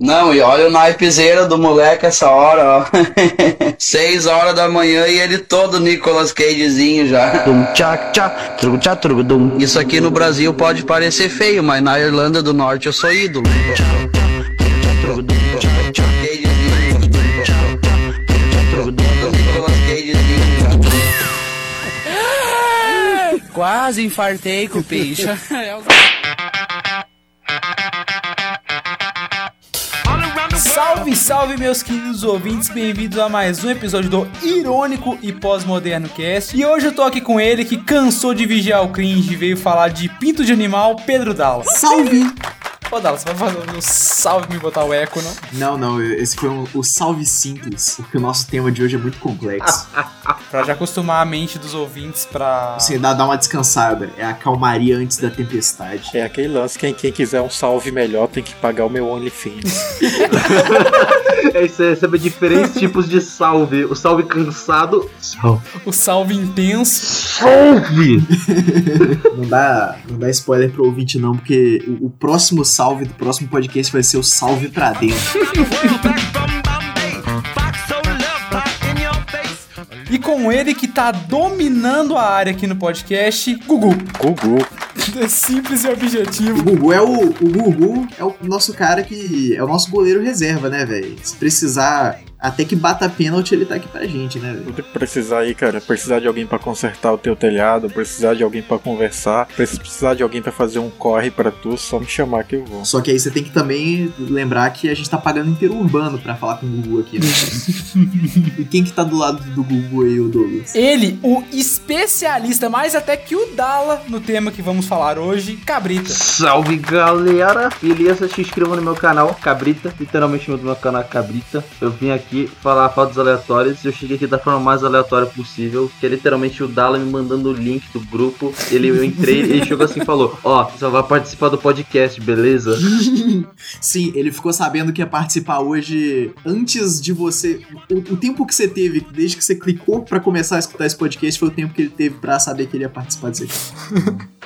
Não, e olha o naipezeira do moleque essa hora, ó. Seis horas da manhã e ele todo Nicolas Cagezinho já. Isso aqui no Brasil pode parecer feio, mas na Irlanda do Norte eu sou ídolo. Quase infartei com o bicho. Salve, salve, meus queridos ouvintes, bem-vindos a mais um episódio do Irônico e Pós-Moderno Cast. E hoje eu tô aqui com ele que cansou de vigiar o cringe e veio falar de pinto de animal, Pedro Dallas. Salve! Ô, Dallas, você vai fazer um salve me botar o eco, não? Não, não, esse foi um- o salve simples, porque o nosso tema de hoje é muito complexo. Pra já acostumar a mente dos ouvintes pra. Você dá, dá uma descansada, é a calmaria antes da tempestade. É aquele lance, quem, quem quiser um salve melhor tem que pagar o meu OnlyFans. É isso aí, sabe diferentes tipos de salve. O salve cansado. Salve. O salve intenso. Salve! Não dá, não dá spoiler pro ouvinte não, porque o, o próximo salve do próximo podcast vai ser o salve pra dentro. E com ele que tá dominando a área aqui no podcast, Gugu. Gugu. É simples e objetivo. O Gugu é o, o Gugu é o nosso cara que é o nosso goleiro reserva, né, velho? Se precisar até que bata pênalti, ele tá aqui pra gente, né, velho? Tudo que precisar aí, cara. Precisar de alguém pra consertar o teu telhado, precisar de alguém pra conversar, precisar de alguém pra fazer um corre pra tu, só me chamar que eu vou. Só que aí você tem que também lembrar que a gente tá pagando inteiro urbano pra falar com o Gugu aqui, né? e quem que tá do lado do Gugu aí, o Douglas? Ele, o especialista, mais até que o Dala, no tema que vamos falar hoje, Cabrita. Salve galera! Beleza? Se inscreva no meu canal, Cabrita. Literalmente o meu canal é Cabrita. Eu vim aqui falar fatos aleatórios. Eu cheguei aqui da forma mais aleatória possível. Que é literalmente o Dala me mandando o link do grupo. Ele, eu entrei ele chegou assim e falou: Ó, você só vai participar do podcast, beleza? Sim, ele ficou sabendo que ia participar hoje antes de você. O, o tempo que você teve, desde que você clicou pra começar a escutar esse podcast, foi o tempo que ele teve pra saber que ele ia participar disso aqui.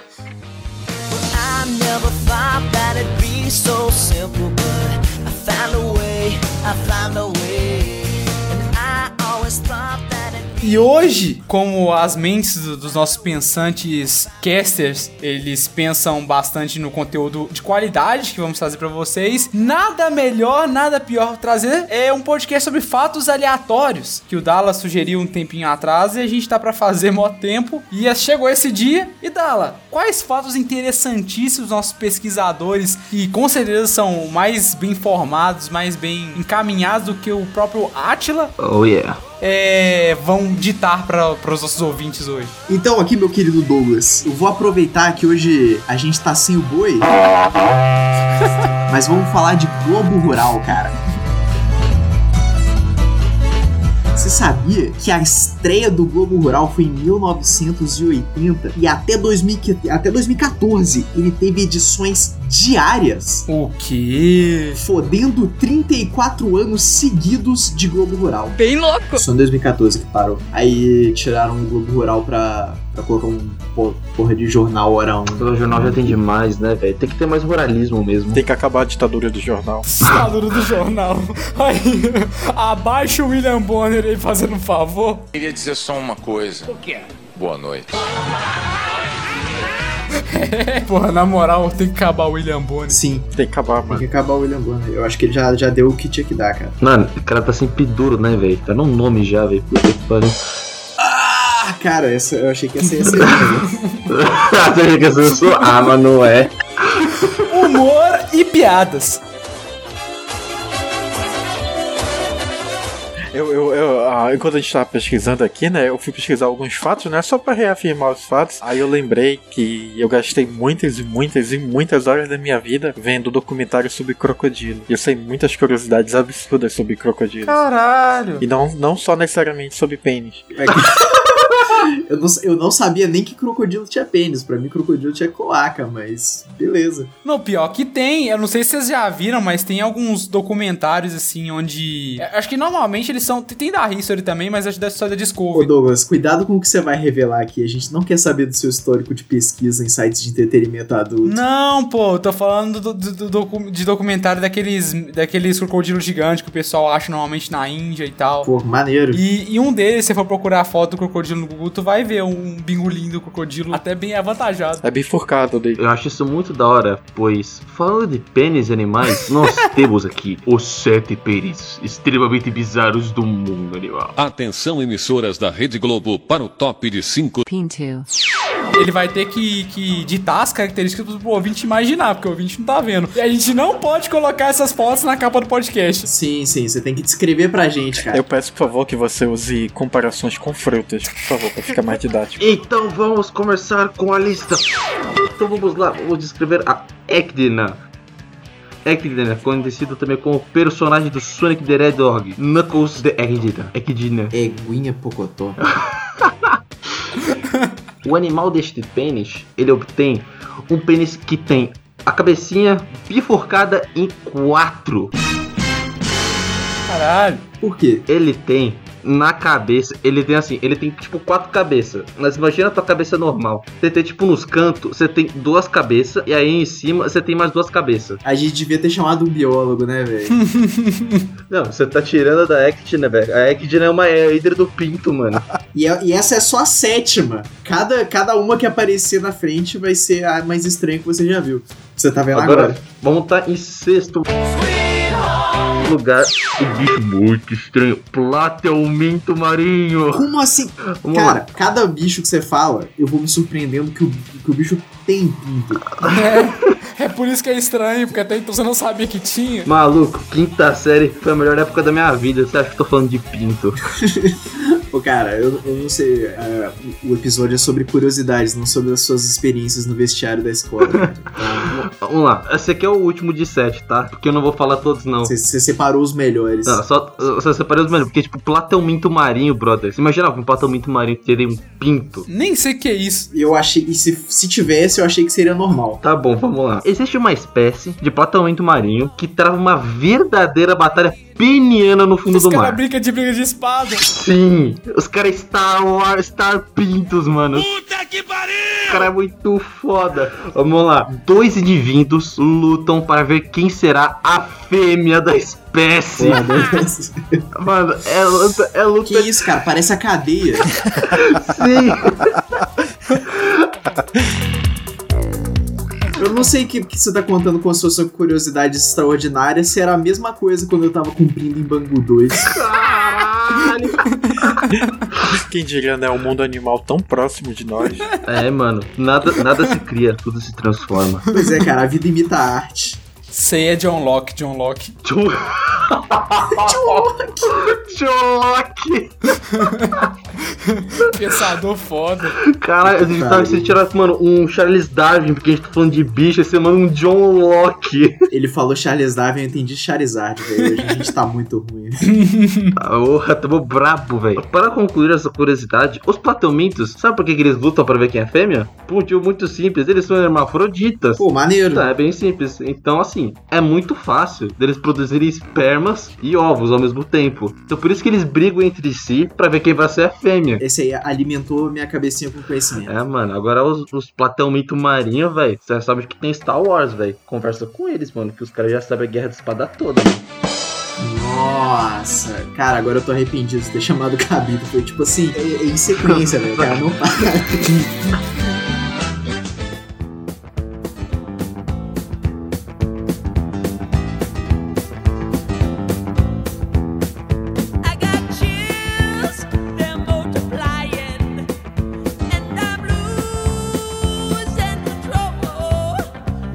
I never thought that it'd be so simple, but I found a way, I found a way. E hoje, como as mentes do- dos nossos pensantes casters, eles pensam bastante no conteúdo de qualidade que vamos trazer pra vocês, nada melhor, nada pior trazer é um podcast sobre fatos aleatórios, que o Dala sugeriu um tempinho atrás e a gente tá pra fazer mó tempo. E chegou esse dia. E Dala, quais fatos interessantíssimos nossos pesquisadores, que com certeza são mais bem formados, mais bem encaminhados do que o próprio Atila, Oh yeah. É, vão ditar para os nossos ouvintes hoje? Então, aqui, meu querido Douglas, eu vou aproveitar que hoje a gente tá sem o boi. Mas vamos falar de Globo Rural, cara. Você sabia que a estreia do Globo Rural foi em 1980 e até, 2000, até 2014 ele teve edições diárias, O quê? fodendo 34 anos seguidos de Globo Rural. Bem louco. Só em 2014 que parou. Aí tiraram o Globo Rural pra, pra colocar um po- porra de jornal hora 1. Pelo jornal já tem demais, né, velho? Tem que ter mais moralismo mesmo. Tem que acabar a ditadura do jornal. Ditadura do jornal. Aí, abaixa o William Bonner aí fazendo um favor. Queria dizer só uma coisa. O que Boa noite. Porra, na moral, tem que acabar o William Bonner. Sim, Tem que acabar, tem mano. que acabar o William Bonner. Eu acho que ele já, já deu o que tinha que dar, cara. Mano, o cara tá sempre duro, né, velho? Tá num nome já, velho. Puta que pariu. Ah, cara, essa, eu achei que essa ia ser. né? Você acha que eu sou? Ah, mas não é. Humor e piadas. Eu, eu, eu, ah, enquanto a gente tava pesquisando aqui, né, eu fui pesquisar alguns fatos, né, só pra reafirmar os fatos. Aí eu lembrei que eu gastei muitas e muitas e muitas horas da minha vida vendo documentários sobre crocodilo. E eu sei muitas curiosidades absurdas sobre crocodilos. Caralho. E não, não só necessariamente sobre pênis. É que- Eu não, eu não sabia nem que crocodilo tinha pênis. Pra mim, crocodilo tinha cloaca, mas beleza. Não, pior que tem. Eu não sei se vocês já viram, mas tem alguns documentários assim onde. é, Acho que normalmente eles são. Tem da History também, mas acho da história da Ô Discovery. Douglas, cuidado com o que você vai revelar aqui. A gente não quer saber do seu histórico de pesquisa em sites de entretenimento adulto. Não, pô, eu tô falando do, do- do de documentário daqueles, daqueles crocodilos gigantes que o pessoal acha normalmente na Índia e tal. Pô, maneiro. E, e um deles, se você for procurar a foto do crocodilo no Google, tu vai ver um bingolim do crocodilo até bem avantajado. É bifurcado dele. Eu acho isso muito da hora, pois falando de pênis e animais, nós temos aqui os sete pênis extremamente bizarros do mundo animal. Atenção, emissoras da Rede Globo, para o top de 5 Pinto. Ele vai ter que, que ditar as características pro ouvinte imaginar, porque o ouvinte não tá vendo. E a gente não pode colocar essas fotos na capa do podcast. Sim, sim, você tem que descrever pra gente, cara. Eu peço, por favor, que você use comparações com frutas, por favor, pra ficar mais didático. Então vamos começar com a lista. Então vamos lá, vamos descrever a Ecdina. Ecdina, conhecido também como personagem do Sonic the Hedgehog, Knuckles the Ecdina. Ecdina. Eguinha Pocotó. O animal deste pênis, ele obtém um pênis que tem a cabecinha bifurcada em quatro. Caralho. Por quê? Ele tem na cabeça, ele tem assim, ele tem tipo quatro cabeças. Mas imagina a tua cabeça normal. Você tem tipo nos cantos, você tem duas cabeças e aí em cima você tem mais duas cabeças. A gente devia ter chamado um biólogo, né, velho? Não, você tá tirando da Ectina, velho. A Ectina é uma é a hidra do pinto, mano. e, é- e essa é só a sétima. Cada, cada uma que aparecer na frente vai ser a mais estranha que você já viu. Você tá vendo agora? Agora, vamos estar em sexto lugar. O bicho muito estranho. Platelminto marinho. Como assim? Vamos Cara, lá. cada bicho que você fala, eu vou me surpreendendo que o, que o bicho tem pinto. É, é por isso que é estranho, porque até então você não sabia que tinha. Maluco, quinta série foi a melhor época da minha vida. Você acha que eu tô falando de pinto? Pô, cara, eu, eu não sei. é, o episódio é sobre curiosidades, não sobre as suas experiências no vestiário da escola. Então, Vamos lá. Esse aqui é o último de sete, tá? Porque eu não vou falar todos, não. você, separou os melhores. Não, só, só separei os melhores. Porque, tipo, platelminto marinho, brother. Você imagina que um platelminto marinho teria um pinto? Nem sei o que é isso. Eu achei. E se, se tivesse, eu achei que seria normal. Tá bom, vamos lá. Existe uma espécie de platelminto marinho que trava uma verdadeira batalha peniana no fundo Os do caras mar. brincam de briga de espada. Sim, os caras Star Wars, Star Pintos, mano. Puta que pariu! Os caras é muito foda. Vamos lá. Dois indivíduos lutam para ver quem será a fêmea da espécie. Foda. Mano, é luta, é luta. que isso, cara? Parece a cadeia. Sim. Eu não sei que, que você tá contando como se fosse uma curiosidade extraordinária, se era a mesma coisa quando eu tava cumprindo em Bangu 2. Quem diria, né? O mundo animal tão próximo de nós. É, mano. Nada, nada se cria, tudo se transforma. Pois é, cara, a vida imita a arte. Sei é John Locke, John Locke. John Locke. Pensador foda. Caralho, a gente tava se tirando, mano, um Charles Darwin, porque a gente tá falando de bicho, esse mano um John Locke. Ele falou Charles Darwin, eu entendi Charizard, velho. Hoje a gente tá muito ruim. Porra, tamo brabo, velho. Para concluir essa curiosidade, os platelmintos, sabe por que, que eles lutam pra ver quem é fêmea? Por um motivo muito simples, eles são hermafroditas. Pô, maneiro. Tá, é bem simples. Então, assim, é muito fácil deles produzirem espermas e ovos ao mesmo tempo. Então, por isso que eles brigam entre si pra ver quem vai ser a fêmea. Esse aí alimentou minha cabecinha com conhecimento. É, mano, agora os, os platelmito marinho, velho, você sabe que tem Star Wars, velho. Conversa com eles, mano, que os caras já sabem a guerra da espada toda, mano. Nossa, cara, agora eu tô arrependido de ter chamado o Cabito. Foi tipo assim, é, é em sequência, velho. Cara, não para.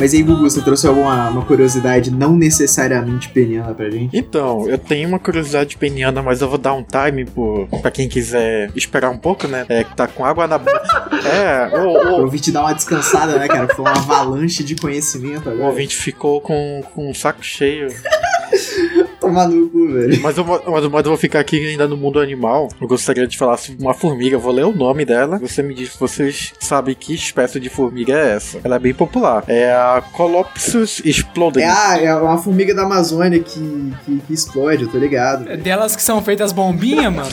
Mas aí, Gugu, você trouxe alguma uma curiosidade não necessariamente peniana pra gente? Então, eu tenho uma curiosidade peniana, mas eu vou dar um time pro, pra quem quiser esperar um pouco, né? É, que tá com água na boca. É, o, Eu o, ouvi te dar uma descansada, né, cara? Foi uma avalanche de conhecimento o agora. ouvinte ficou com, com um saco cheio. Tomar no cu, velho. Mas eu, vou- mas, mas eu vou ficar aqui ainda no mundo animal. Eu gostaria de falar sobre uma formiga. Eu vou ler o nome dela. Você me diz se vocês sabem que espécie de formiga é essa. Ela é bem popular. É a Colopsis explodens. É, a, é uma formiga da Amazônia que, que, que explode, eu tô ligado. É delas que são feitas bombinhas, mano.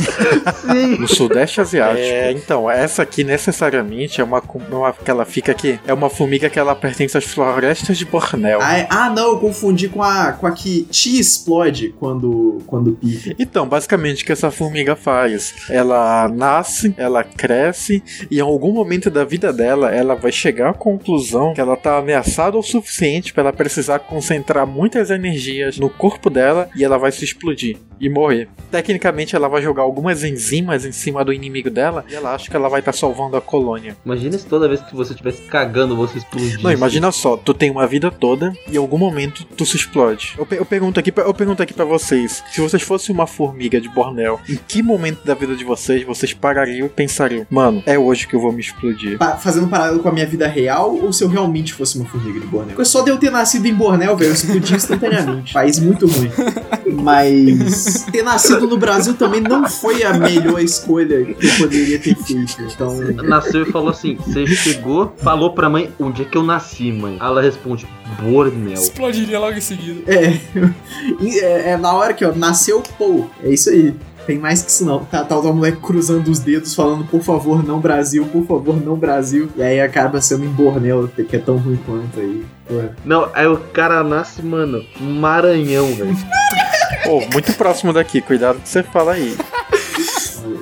No Sudeste Asiático. É, então, essa aqui necessariamente é uma, com- uma que ela fica aqui. É uma formiga que ela pertence às florestas de Bornéu. Ah, é- ah, não, eu confundi com a, com a que te explode quando, quando pica. Então, basicamente, o que essa formiga faz? Ela nasce, ela cresce, e em algum momento da vida dela, ela vai chegar à conclusão que ela tá ameaçada o suficiente para ela precisar concentrar muitas energias no corpo dela e ela vai se explodir e morrer. Tecnicamente, ela vai jogar algumas enzimas em cima do inimigo dela e ela acha que ela vai estar salvando a colônia. Imagina se toda vez que você estivesse cagando, você explodisse. Não, imagina só, tu tem uma vida toda e em algum momento tu se explode. Eu, pe- eu pergunto aqui, pra- eu pergunto aqui para vocês, se vocês fossem uma formiga de Bornéu, em que momento da vida de vocês vocês parariam e pensariam, mano, é hoje que eu vou me explodir? Pa- fazendo paralelo com a minha vida real ou se eu realmente fosse uma formiga de Bornéu? Porque só de eu ter nascido em Bornéu, velho, eu explodi instantaneamente. País muito ruim. Mas ter nascido no Brasil também não foi a melhor escolha que eu poderia ter feito. Então. Nasceu e falou assim: Você chegou, falou pra mãe, onde é que eu nasci, mãe? Ela responde: Bornel. Explodiria logo em seguida. É, é, é na hora que, ó, nasceu, pô, é isso aí. Tem mais que isso não. Tá, tá o moleque cruzando os dedos, falando, por favor, não Brasil, por favor, não Brasil. E aí acaba sendo em Bornéu, que é tão ruim quanto aí. Porra. Não, aí o cara nasce, mano, Maranhão, velho. Pô, muito próximo daqui, cuidado que você fala aí.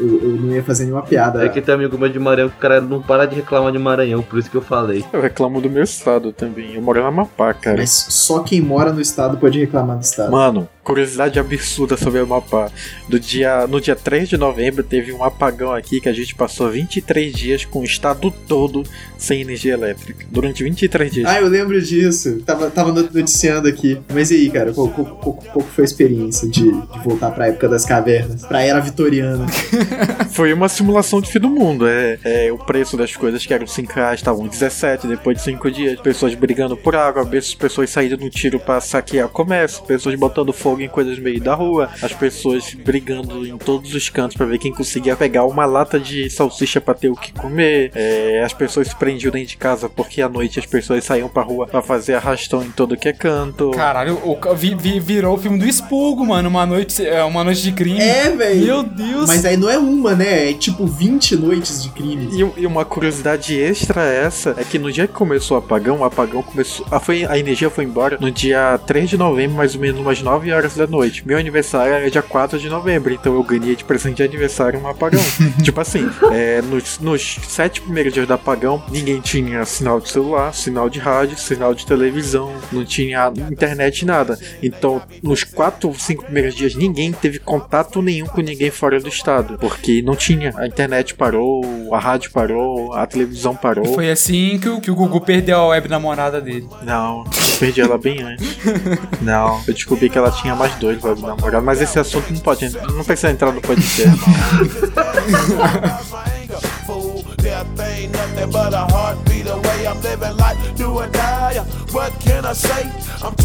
Eu, eu não ia fazer nenhuma piada. É que tem amigo meu de Maranhão que o cara não para de reclamar de Maranhão, por isso que eu falei. Eu reclamo do meu estado também. Eu moro na Amapá, cara. Mas só quem mora no estado pode reclamar do estado. Mano, curiosidade absurda sobre o Amapá. Do dia, no dia 3 de novembro teve um apagão aqui que a gente passou 23 dias com o estado todo sem energia elétrica. Durante 23 dias. Ah, eu lembro disso. Tava, tava noticiando aqui. Mas e aí, cara? Qual, qual, qual- qual foi a experiência de, de voltar pra época das cavernas? Pra era vitoriana? Foi uma simulação de fim do mundo. É, é, o preço das coisas que eram 5 reais estavam 17 depois de 5 dias. Pessoas brigando por água, as pessoas saindo no tiro pra saquear comércio, pessoas botando fogo em coisas no meio da rua, as pessoas brigando em todos os cantos pra ver quem conseguia pegar uma lata de salsicha pra ter o que comer. É, as pessoas se prendiam dentro de casa porque à noite as pessoas saíam pra rua pra fazer arrastão em todo que é canto. Caralho, o, vi- vi- virou o filme do Expulgo, mano. Uma noite, é, uma noite de crime. É, velho. Meu Deus. Mas aí não é uma, né? É tipo 20 noites de crime. E, e uma curiosidade extra é essa é que no dia que começou o apagão, o apagão começou. A, foi, a energia foi embora no dia 3 de novembro, mais ou menos umas 9 horas da noite. Meu aniversário era dia 4 de novembro, então eu ganhei de presente de aniversário um apagão. tipo assim, é, nos, nos sete primeiros dias do apagão, ninguém tinha sinal de celular, sinal de rádio, sinal de televisão, não tinha internet, nada. Então, nos quatro, cinco primeiros dias, ninguém teve contato nenhum com ninguém fora do estado, porque não tinha. A internet parou, a rádio parou, a televisão parou. Foi assim que o, que o Gugu perdeu a web namorada dele. Não, perdi ela bem antes. Não, eu descobri que ela tinha mais dois web namorados, mas esse assunto não pode, não precisa entrar no podcast.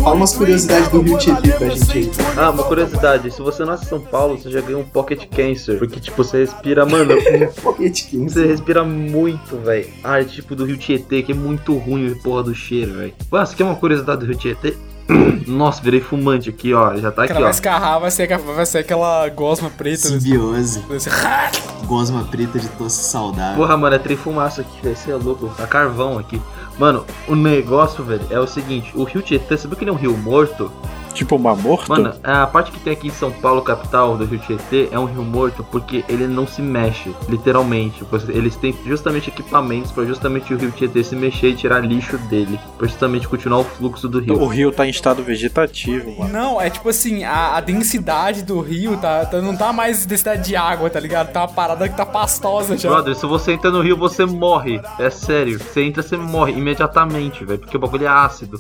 Fala umas curiosidades do Rio Tietê pra gente aí. Ah, uma curiosidade, se você nasce em São Paulo, você já ganha um pocket cancer. Porque, tipo, você respira, mano, Pocket King. você respira muito, velho. Ar tipo do Rio Tietê, que é muito ruim porra do cheiro, velho. Ah, você quer uma curiosidade do Rio Tietê? Nossa, virei fumante aqui, ó. Já tá aqui, cara vai ó. escarrar, vai ser, vai ser aquela gosma preta. né? Simbiose. Ser- Gosma preta de tosse saudável. Porra, mano, é trem fumaça aqui, velho. Você é louco. Tá carvão aqui. Mano, o negócio, velho, é o seguinte: o Rio Tietê, sabe que ele é um rio morto? Tipo, uma morto? Mano, a parte que tem aqui em São Paulo, capital do Rio Tietê, é um rio morto porque ele não se mexe, literalmente. Eles têm justamente equipamentos pra justamente o Rio Tietê se mexer e tirar lixo dele, pra justamente continuar o fluxo do o rio. rio tá em estado vegetativo, mano. Não, é tipo assim, a, a densidade do rio tá, tá- não tá mais densidade de água, tá ligado? Tá uma parada que tá pastosa já. Brother, se você entra no rio, você morre. É sério. Você entra, você morre imediatamente, velho. Porque o bagulho é ácido.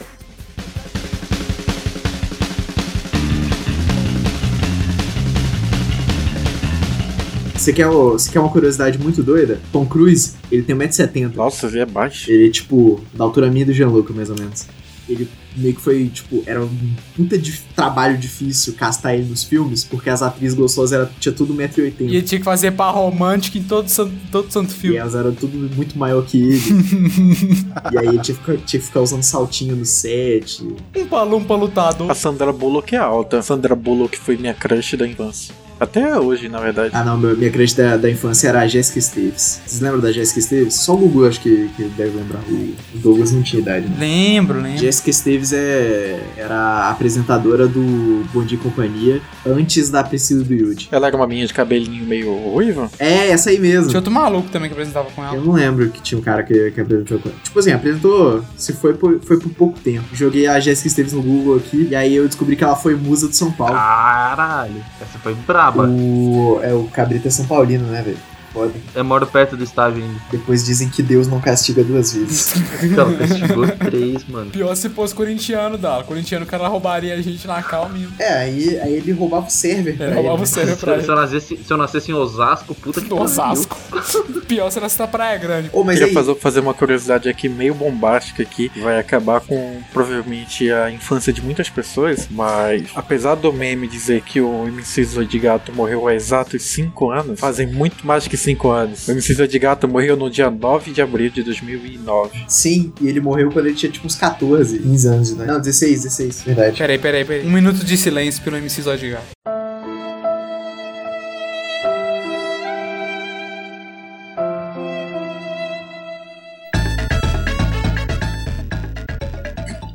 Você quer, você quer uma curiosidade muito doida? Tom Cruise, ele tem 1,70m. Nossa, ele é baixo. Ele é tipo da altura minha do Jean-Luc, mais ou menos. ele meio que foi, tipo, era um puta de trabalho difícil castar ele nos filmes, porque as atrizes gostosas era, tinha tudo 1,80m. E ele tinha que fazer par romântico em todo santo, todo santo E filme. elas eram tudo muito maior que ele. e aí ele tinha que, ficar, tinha que ficar usando saltinho no set. Um palumpa lutador. A Sandra Bullock é alta. A Sandra Bullock foi minha crush da infância. Até hoje, na verdade. Ah não, meu- minha crush da, da infância era a Jessica Staves. Vocês lembram da Jessica Staves? Só o Google acho que, que deve lembrar. O Douglas não tinha idade, né? Lembro, lembro. Jessica Staves é, era a apresentadora do Bom Dia e Companhia antes da Priscila do Yudi. Ela era uma minha de cabelinho meio ruiva. É, essa aí mesmo. Tinha outro maluco também que apresentava com ela. Eu não lembro que tinha um cara que, que apresentou. com- Tipo assim, apresentou. Se foi por, foi por pouco tempo. Joguei a Jessica Staves no Google aqui. E aí eu descobri que ela foi musa de São Paulo. Caralho, essa foi braba. O, é o Cabrita São Paulino, né, velho? Foda. Eu moro perto do estágio ainda. Depois dizem que Deus não castiga duas vezes. Ela castigou três, mano. Pior se fosse corintiano, dá. Corintiano, o cara roubaria a gente na calma. é, aí, aí ele roubava o server. Ele roubava ele, o server pra Se, se eu ele. nascesse, se eu nascesse em Osasco, puta que pariu. Osasco. Pior se nasce na Praia Grande. Ô, mas Queria aí, fazer, uma curiosidade aqui meio bombástica aqui, que vai acabar com provavelmente a infância de muitas pessoas, mas apesar do meme dizer que o MC Zodigato morreu há exatos 5 anos, fazem muito mais que 5 anos. O MC Zodigato morreu no dia 9 de abril de 2009. sim, e ele morreu quando ele tinha tipo uns 14, 15 anos de idade. Não, 16, 16, verdade. Peraí, peraí, peraí. Um minuto de silêncio pelo MC Zodigar.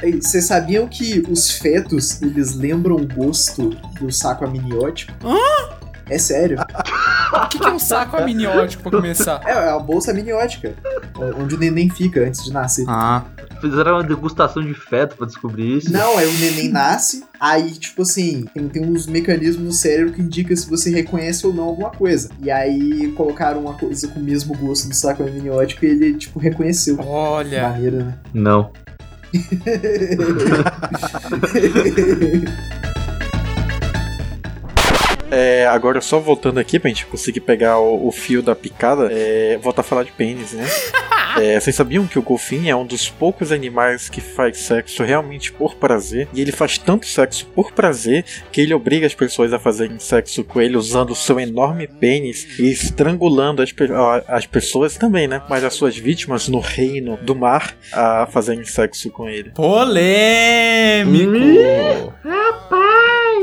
Aí, Vocês sabiam que os fetos, eles lembram o gosto do saco amniótico? Hã? É sério. O que, que é um saco amniótico pra começar? É, é a bolsa amniótica. Onde o neném fica antes de nascer. Ah. Fizeram uma degustação de feto pra descobrir isso. Não, aí o neném nasce, aí, tipo assim, tem, tem uns mecanismos no cérebro que indicam se você reconhece ou não alguma coisa. E aí colocaram uma coisa com o mesmo gosto do saco amniótico e ele, tipo, reconheceu. Olha. Maneira, né? Não. É, agora só voltando aqui pra gente conseguir pegar o, o fio da picada, é, voltar a falar de pênis, né? É, vocês sabiam que o golfinho é um dos poucos animais que faz sexo realmente por prazer? E ele faz tanto sexo por prazer que ele obriga as pessoas a fazerem sexo com ele usando o seu enorme pênis e estrangulando as, pe- as pessoas também, né? Mas as suas vítimas no reino do mar a fazerem sexo com ele. Polêmico.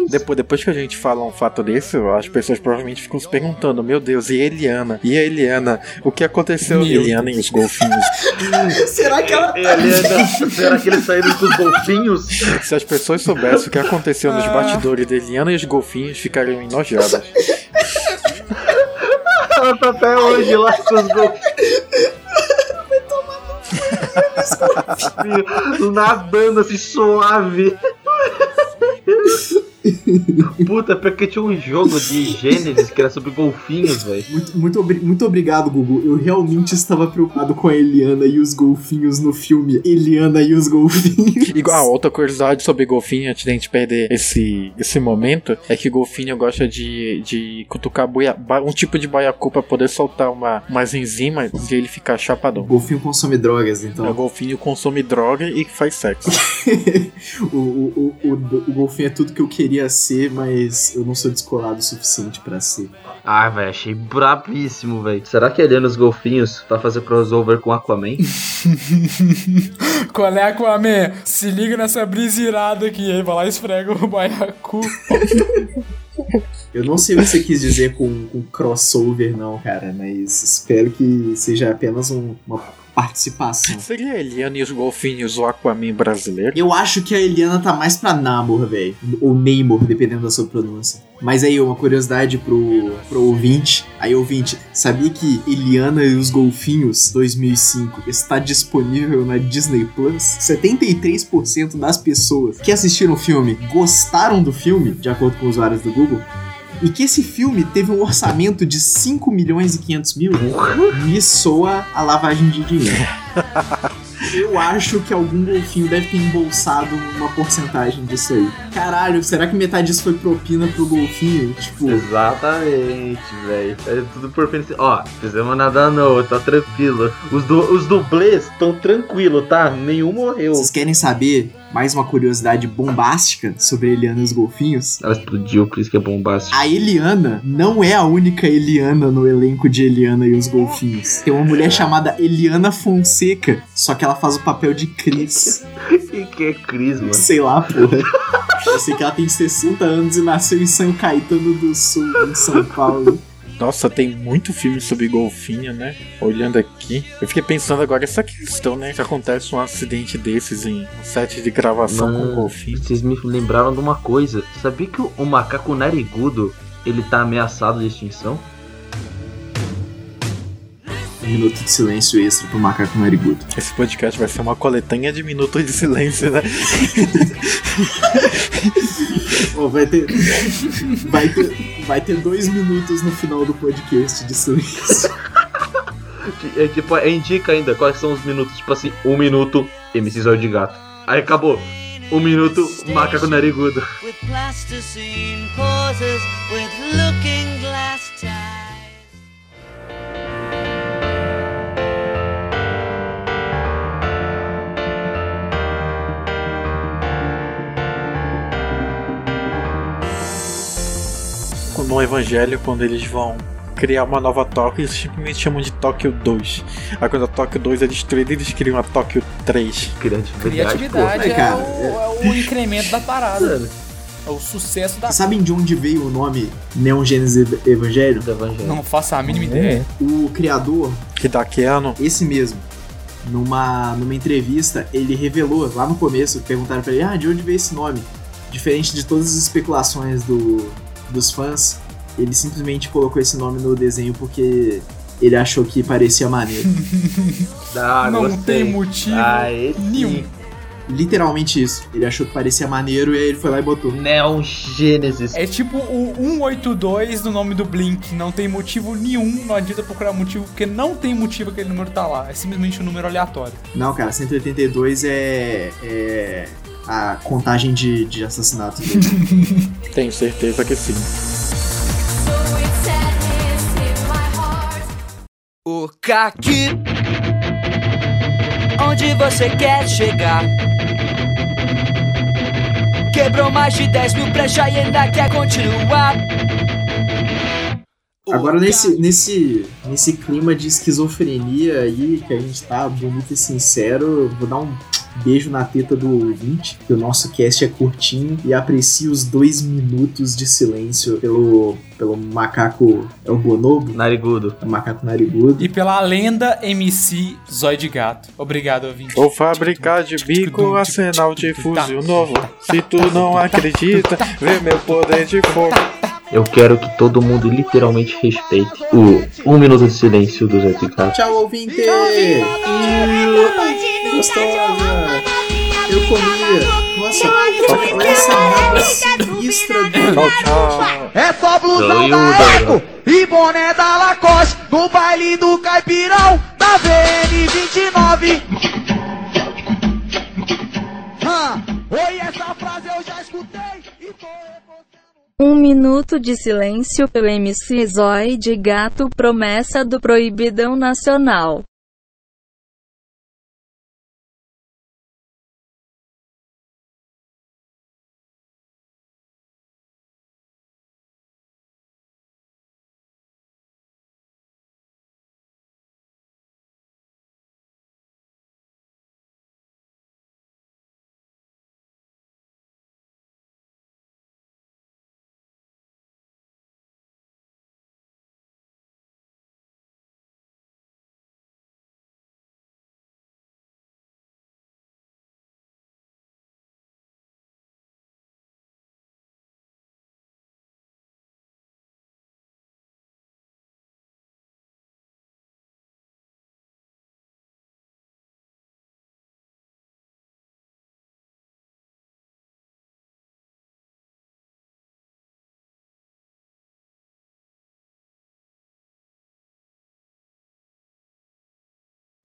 Depois, depois que a gente fala um fato desse, as pessoas provavelmente ficam se perguntando: Meu Deus, e a Eliana? E a Eliana? O que aconteceu? Meu Eliana e os golfinhos. Será que ela. Eliana, será que eles saíram com os golfinhos? Se as pessoas soubessem o que aconteceu nos bastidores de Eliana e os golfinhos, ficariam enojadas. Ela tá até hoje lá com os golfinhos. Nadando assim suave. Puta, porque tinha um jogo de Gênesis que era sobre golfinhos, velho. Muito, muito, obri- muito obrigado, Google. Eu realmente estava preocupado com a Eliana e os golfinhos no filme Eliana e os golfinhos. Igual, ah, outra curiosidade sobre golfinho, antes de a gente perder esse, esse momento, é que golfinho gosta de, de cutucar boia, um tipo de baiacu pra poder soltar uma, umas enzimas e ele ficar O chapadão. golfinho consome drogas, O então. golfinho consome droga e faz sexo. o, o, o, o, o golfinho é tudo que eu queria ser, mas eu não sou descolado o suficiente pra ser. Ah, velho, achei brabíssimo, velho. Será que a Eliana e os golfinhos vai fazer crossover com Aquaman? Qual é, Aquaman? Se liga nessa brisa irada aqui, aí vai lá e esfrega o baiacu. Eu não sei o que você quis dizer com, com crossover, não, cara, mas espero que seja apenas um- uma participação. Seria a Eliana e os golfinhos o Aquaman brasileiro? Eu acho que a Eliana tá mais pra Namor, velho. Ou Neymar, dependendo da sua pronúncia. Mas aí, uma curiosidade pro, pro ouvinte. Aí, ouvinte, sabia que Eliana e os Golfinhos 2005 está disponível na Disney Plus? 73% das pessoas que assistiram o filme gostaram do filme, de acordo com usuários do Google. E que esse filme teve um orçamento de 5 milhões e 500 mil, me soa a lavagem de dinheiro. Eu acho que algum golfinho deve ter embolsado uma porcentagem disso aí. Caralho, será que metade disso foi propina pro golfinho? Tipo, Exatamente, velho. É tudo por. Ó, fizemos nada não, tá tranquilo. Os, du os dublês estão tranquilo, tá? Nenhum morreu. vocês querem saber mais uma curiosidade bombástica sobre a Eliana e os golfinhos. Ela explodiu, por isso que é bombástico. A Eliana não é a única Eliana no elenco de Eliana e os golfinhos. Tem uma mulher chamada Eliana Fonseca, só que ela faz o papel de Cris. E que é Cris, mano? Sei lá, porra. Eu sei que ela tem 60 anos e nasceu em São Caetano do Sul, em São Paulo. Nossa, tem muito filme sobre golfinho, né? Olhando aqui. Eu fiquei pensando agora essa questão, né? Se acontece um acidente desses em um set de gravação com golfinho. Vocês me lembraram de uma coisa. Sabia que o, o macaco narigudo ele tá ameaçado de extinção? Um minuto de silêncio extra pro macaco narigudo. Esse podcast vai ser uma coletânea de minutos de silêncio, né? Ó, vai ter. Vai ter. Vai ter dois minutos no final do podcast de silêncio. É tipo, é, indica ainda quais são os minutos. Tipo assim, um minuto, MC Zóio de Gato. Aí acabou. Um minuto, macaco narigudo. with Evangelho, quando eles vão criar uma nova Tóquio, eles simplesmente chamam de Tóquio 2. Aí quando a Tóquio 2 é destruída, eles criam a Tóquio 3. Criatividade. Criatividade pô. é, Cara, o, é o incremento da parada. É o sucesso da. Sabem de onde veio o nome Neon Genesis Evangelho? Não faço a mínima ideia. O criador, Que dá Keanu. esse mesmo, numa, numa entrevista, ele revelou lá no começo, perguntaram pra ele, ah, de onde veio esse nome? Diferente de todas as especulações do, dos fãs, ele simplesmente colocou esse nome no desenho porque ele achou que parecia maneiro. Ah, não gostei. tem motivo Ah, nenhum. Literalmente isso. Ele achou que parecia maneiro e aí ele foi lá e botou. Neon Genesis. É tipo o 182 do nome do Blink. Não tem motivo nenhum. Não adianta procurar motivo, porque não tem motivo aquele número tá lá. É simplesmente um número aleatório. Não, cara, 182 é, é a contagem de, de assassinatos dele. Tenho certeza que sim. O caqui Onde você quer chegar? Quebrou mais de 10 mil brechas e ainda quer continuar Agora, nesse, nesse, nesse clima de esquizofrenia aí, que a gente tá bonito e sincero, vou dar um beijo na teta do ouvinte, que o nosso cast é curtinho, e aprecie os dois minutos de silêncio pelo, pelo macaco. É o bonobo? Narigudo. É o macaco narigudo. E pela lenda MC Zóio de Gato. Obrigado, ouvinte. Vou fabricar de bico arsenal de fuzil novo. Se tu não acredita, vê meu poder de fogo. Eu quero que todo mundo literalmente respeite o um minuto de silêncio do Zé de Gato. Tchau, ouvinte! Gostosa! Eu comia! Nossa, olha essa água sinistra do. É só blusão da. Eco e boné da Lacoste no baile do Caipirão da VN29. Ah, oi, essa frase eu já escutei e tô Um minuto de silêncio pelo MC Zói de Gato Promessa do Proibidão Nacional.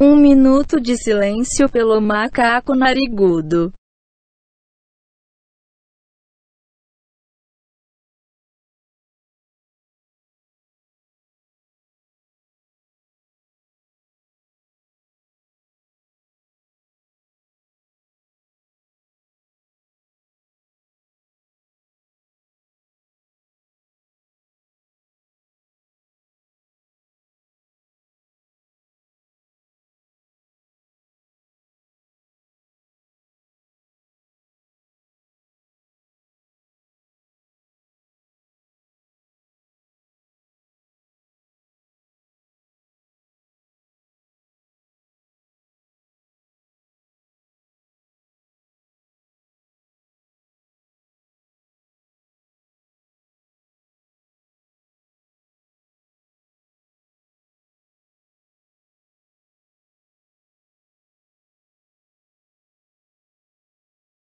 Um minuto de silêncio pelo macaco narigudo.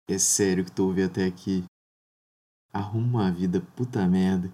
É sério que tu ouviu até aqui. Arruma uma vida, puta merda.